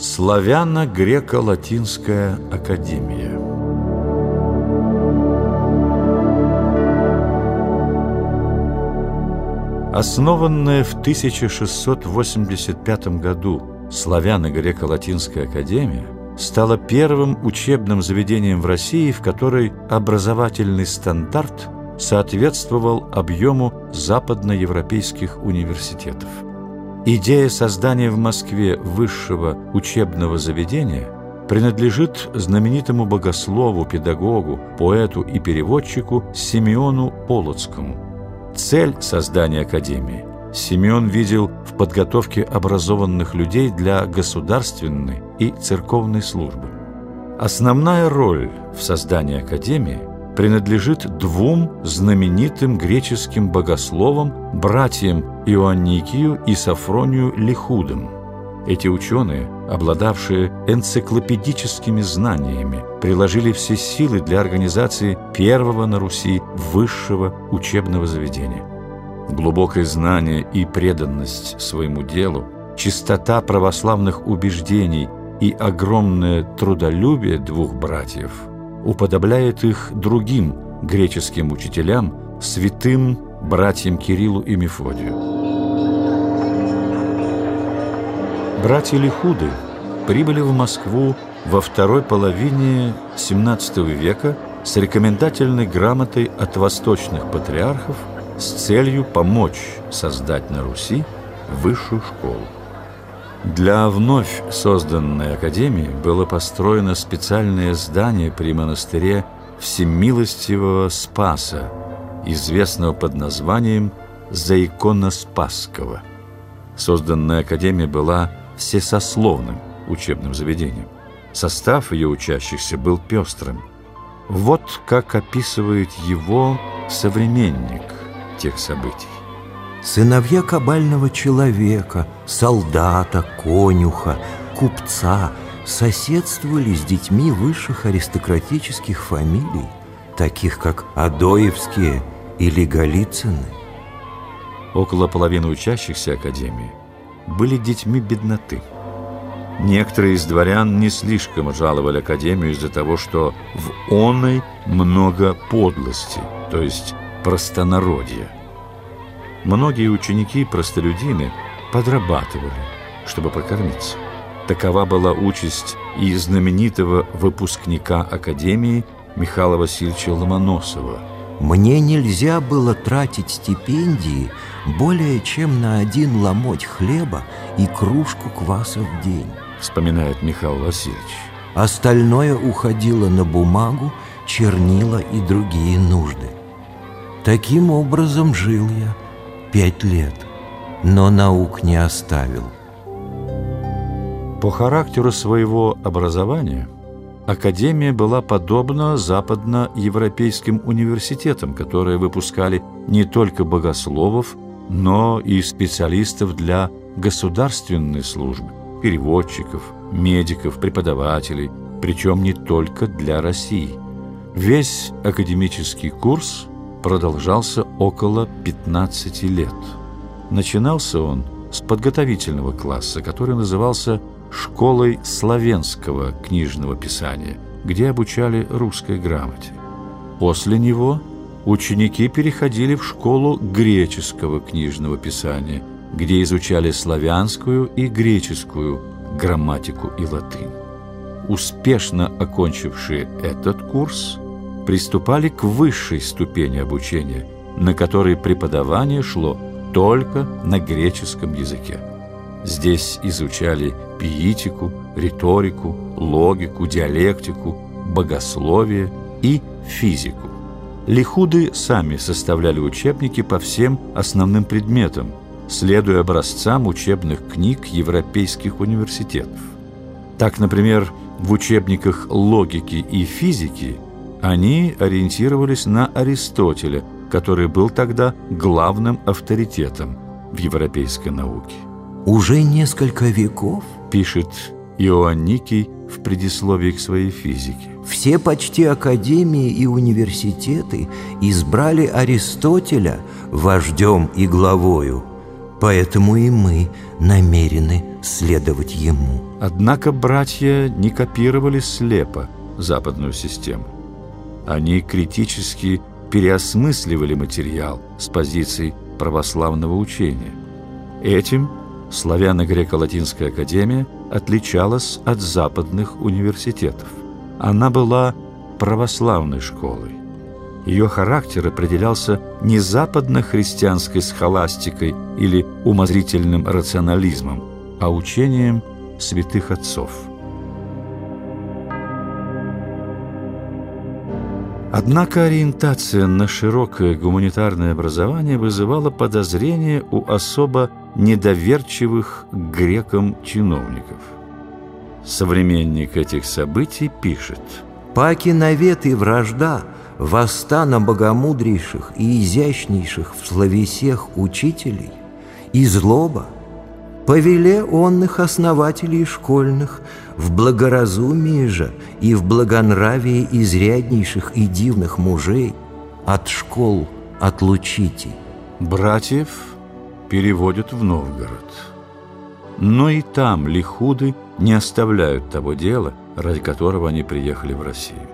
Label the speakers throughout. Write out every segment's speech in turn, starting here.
Speaker 1: Славяно-греко-латинская академия Основанная в 1685 году Славяно-греко-латинская академия стала первым учебным заведением в России, в которой образовательный стандарт соответствовал объему западноевропейских университетов. Идея создания в Москве высшего учебного заведения принадлежит знаменитому богослову, педагогу, поэту и переводчику Симеону Полоцкому. Цель создания академии Симеон видел в подготовке образованных людей для государственной и церковной службы. Основная роль в создании академии принадлежит двум знаменитым греческим богословам, братьям Иоанникию и Сафронию Лихудам. Эти ученые, обладавшие энциклопедическими знаниями, приложили все силы для организации первого на Руси высшего учебного заведения. Глубокое знание и преданность своему делу, чистота православных убеждений и огромное трудолюбие двух братьев – уподобляет их другим греческим учителям, святым братьям Кириллу и Мефодию. Братья Лихуды прибыли в Москву во второй половине XVII века с рекомендательной грамотой от восточных патриархов с целью помочь создать на Руси высшую школу. Для вновь созданной академии было построено специальное здание при монастыре Всемилостивого Спаса, известного под названием Заикона Спасского. Созданная академия была всесословным учебным заведением. Состав ее учащихся был пестрым. Вот как описывает его современник тех событий.
Speaker 2: Сыновья кабального человека, солдата, конюха, купца соседствовали с детьми высших аристократических фамилий, таких как Адоевские или Голицыны.
Speaker 1: Около половины учащихся Академии были детьми бедноты. Некоторые из дворян не слишком жаловали Академию из-за того, что в оной много подлости, то есть простонародья. Многие ученики-простолюдины подрабатывали, чтобы прокормиться. Такова была участь и знаменитого выпускника Академии Михаила Васильевича Ломоносова.
Speaker 2: «Мне нельзя было тратить стипендии более чем на один ломоть хлеба и кружку кваса в день»,
Speaker 1: вспоминает Михаил Васильевич.
Speaker 2: Остальное уходило на бумагу, чернила и другие нужды. Таким образом жил я – пять лет, но наук не оставил.
Speaker 1: По характеру своего образования Академия была подобна западноевропейским университетам, которые выпускали не только богословов, но и специалистов для государственной службы, переводчиков, медиков, преподавателей, причем не только для России. Весь академический курс – продолжался около 15 лет. Начинался он с подготовительного класса, который назывался «Школой славянского книжного писания», где обучали русской грамоте. После него ученики переходили в школу греческого книжного писания, где изучали славянскую и греческую грамматику и латынь. Успешно окончившие этот курс – приступали к высшей ступени обучения, на которой преподавание шло только на греческом языке. Здесь изучали пиитику, риторику, логику, диалектику, богословие и физику. Лихуды сами составляли учебники по всем основным предметам, следуя образцам учебных книг европейских университетов. Так, например, в учебниках логики и физики – они ориентировались на Аристотеля, который был тогда главным авторитетом в европейской науке.
Speaker 2: «Уже несколько веков, —
Speaker 1: пишет Иоанникий в предисловии к своей физике,
Speaker 2: все почти академии и университеты избрали Аристотеля вождем и главою, поэтому и мы намерены следовать ему.
Speaker 1: Однако братья не копировали слепо западную систему. Они критически переосмысливали материал с позиций православного учения. Этим славяно-греко-латинская академия отличалась от западных университетов. Она была православной школой. Ее характер определялся не западно-христианской схоластикой или умозрительным рационализмом, а учением святых отцов. Однако ориентация на широкое гуманитарное образование вызывала подозрения у особо недоверчивых грекам чиновников. Современник этих событий пишет
Speaker 2: «Паки навет и вражда – воста на богомудрейших и изящнейших в словесех учителей, и злоба, повеле онных основателей школьных, в благоразумии же и в благонравии изряднейших и дивных мужей от школ отлучите.
Speaker 1: Братьев переводят в Новгород. Но и там лихуды не оставляют того дела, ради которого они приехали в Россию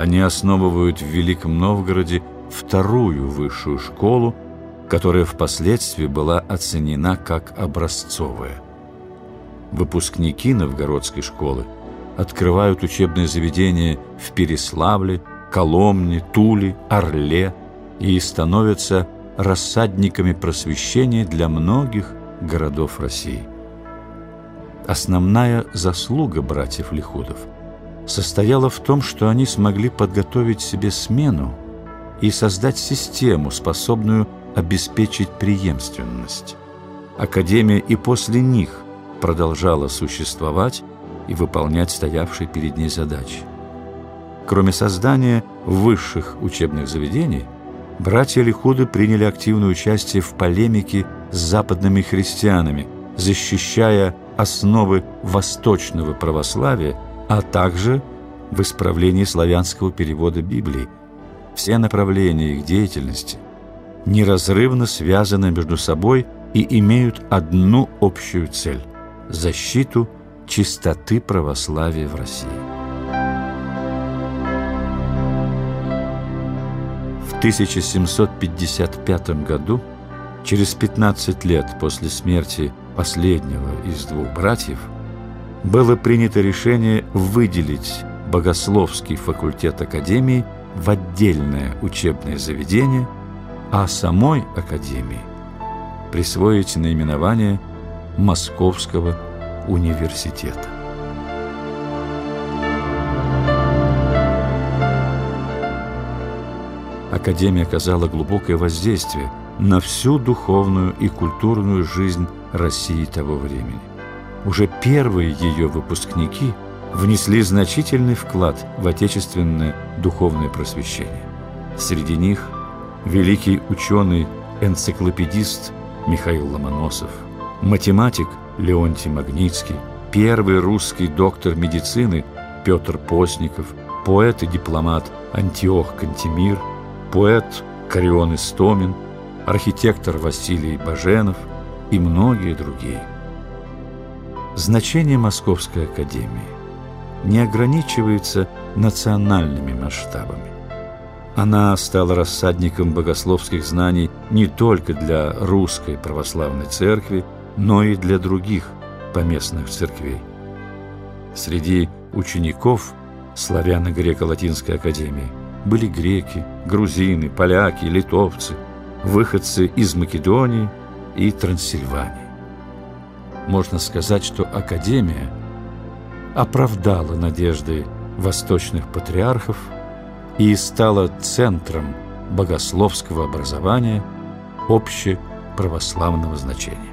Speaker 1: они основывают в Великом Новгороде вторую высшую школу, которая впоследствии была оценена как образцовая. Выпускники новгородской школы открывают учебные заведения в Переславле, Коломне, Туле, Орле и становятся рассадниками просвещения для многих городов России. Основная заслуга братьев Лихудов – состояла в том, что они смогли подготовить себе смену и создать систему, способную обеспечить преемственность. Академия и после них продолжала существовать и выполнять стоявшие перед ней задачи. Кроме создания высших учебных заведений, братья Лихуды приняли активное участие в полемике с западными христианами, защищая основы восточного православия а также в исправлении славянского перевода Библии. Все направления их деятельности неразрывно связаны между собой и имеют одну общую цель – защиту чистоты православия в России. В 1755 году, через 15 лет после смерти последнего из двух братьев, было принято решение выделить богословский факультет Академии в отдельное учебное заведение, а самой Академии присвоить наименование Московского университета. Академия оказала глубокое воздействие на всю духовную и культурную жизнь России того времени уже первые ее выпускники внесли значительный вклад в отечественное духовное просвещение. Среди них великий ученый-энциклопедист Михаил Ломоносов, математик Леонтий Магнитский, первый русский доктор медицины Петр Постников, поэт и дипломат Антиох Кантемир, поэт Карион Истомин, архитектор Василий Баженов и многие другие. Значение Московской академии не ограничивается национальными масштабами. Она стала рассадником богословских знаний не только для русской православной церкви, но и для других поместных церквей. Среди учеников славяно-греко-латинской академии были греки, грузины, поляки, литовцы, выходцы из Македонии и Трансильвании можно сказать, что Академия оправдала надежды восточных патриархов и стала центром богословского образования общеправославного значения.